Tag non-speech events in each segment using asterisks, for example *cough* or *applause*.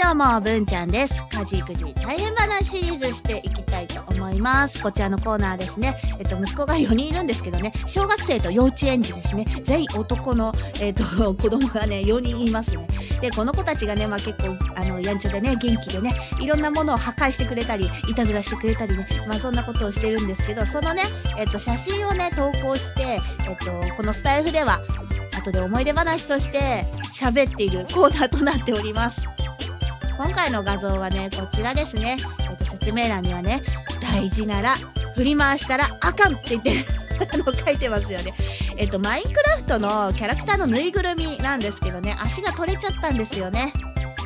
どうも、文ちゃんです。家事育児大変話シリーズしていきたいと思います。こちらのコーナーですね。えっと、息子が4人いるんですけどね、小学生と幼稚園児ですね。全員男の、えっと、*laughs* 子供がね、4人いますね。で、この子たちがね、まあ結構、あの、やんちゃでね、元気でね、いろんなものを破壊してくれたり、いたずらしてくれたりね、まあそんなことをしてるんですけど、そのね、えっと、写真をね、投稿して、えっと、このスタイフでは、後で思い出話として喋っているコーナーとなっております。今回の画像はね、こちらですね。えっと、説明欄にはね、大事なら振り回したらあかんって言ってあの書いてますよね。えっと、マインクラフトのキャラクターのぬいぐるみなんですけどね、足が取れちゃったんですよね。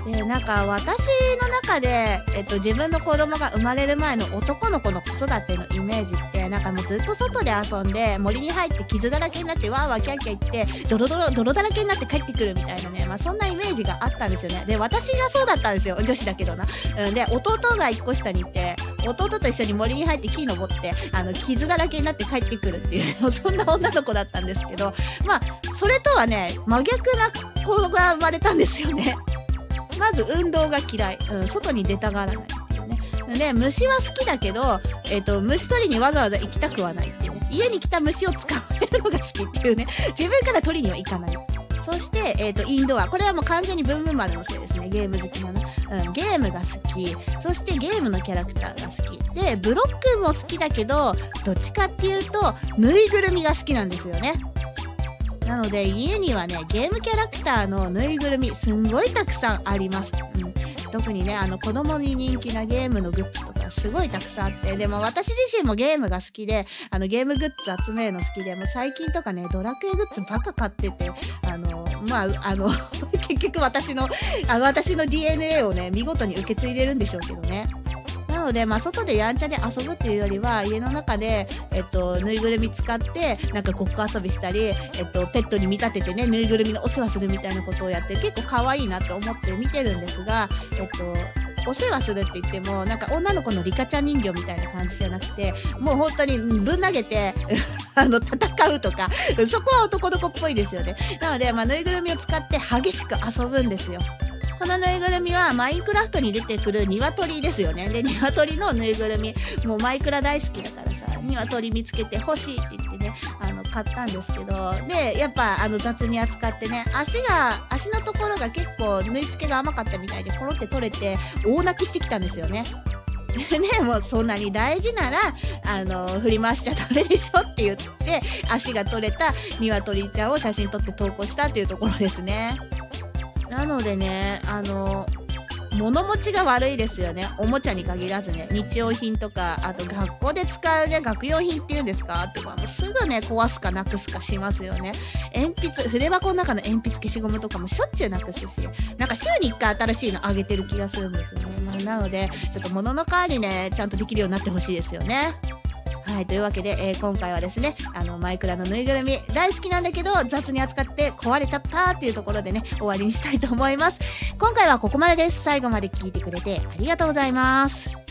でなんか私の中で、えっと、自分の子供が生まれる前の男の子の子育てのイメージってなんかもうずっと外で遊んで森に入って傷だらけになってわーわーキャッキャー言ってドロドロ泥だらけになって帰ってくるみたいなね、まあ、そんなイメージがあったんですよね。で私がそうだったんですよ。女子だけどな、うん、で弟が1個下にいて弟と一緒に森に入って木登ってあの傷だらけになって帰ってくるっていう *laughs* そんな女の子だったんですけどまあそれとはね真逆な子が生まれたんですよね。まず運動が嫌い、うん、外に出たがらないっていうね。で、虫は好きだけど、えっ、と、虫取りにわざわざ行きたくはないっていうね。家に来た虫を捕まえるのが好きっていうね。*laughs* 自分から取りには行かない。そして、えっ、と、インドア。これはもう完全にブンブン丸のせいですね。ゲーム好きなの。うん、ゲームが好き。そしてゲームのキャラクターが好き。で、ブロックも好きだけど、どっちかっていうと、ぬいぐるみが好きなんですよね。なので家にはねゲームキャラクターのぬいぐるみすんごいたくさんあります、うん、特にねあの子供に人気なゲームのグッズとかすごいたくさんあってでも私自身もゲームが好きであのゲームグッズ集めるの好きでもう最近とかねドラクエグッズばっか買っててあのまああの *laughs* 結局私のあの私の DNA をね見事に受け継いでるんでしょうけどね。なので、まあ、外でやんちゃで遊ぶっていうよりは、家の中で、えっと、ぬいぐるみ使って、なんかごっこ遊びしたり、えっと、ペットに見立ててね、ぬいぐるみのお世話するみたいなことをやって、結構可愛いなと思って見てるんですが、えっと、お世話するって言っても、なんか女の子のリカちゃん人形みたいな感じじゃなくて、もう本当にぶん投げて、*laughs* あの、戦うとか、そこは男の子っぽいですよね。なので、まあ、ぬいぐるみを使って激しく遊ぶんですよ。このぬいぐるみはマインクラフトに出てくる鶏ですよね。で、鶏のぬいぐるみ、もうマイクラ大好きだからさ、鶏見つけて欲しいって言ってね、あの、買ったんですけど、で、やっぱあの雑に扱ってね、足が、足のところが結構縫い付けが甘かったみたいで、ポロって取れて、大泣きしてきたんですよね。*laughs* ね、もうそんなに大事なら、あの、振り回しちゃダメでしょって言って、足が取れた鶏ちゃんを写真撮って投稿したっていうところですね。なのでね、あの、物持ちが悪いですよね。おもちゃに限らずね、日用品とか、あと学校で使うね、学用品っていうんですか？とか、もうすぐね、壊すかなくすかしますよね。鉛筆、筆箱の中の鉛筆消しゴムとかもしょっちゅうなくすし、なんか週に1回新しいのあげてる気がするんですよね。まあ、なので、ちょっと物の代わりね、ちゃんとできるようになってほしいですよね。はい、というわけで、えー今回はですね、あの、マイクラのぬいぐるみ、大好きなんだけど、雑に扱って壊れちゃったっていうところでね、終わりにしたいと思います。今回はここまでです。最後まで聞いてくれてありがとうございます。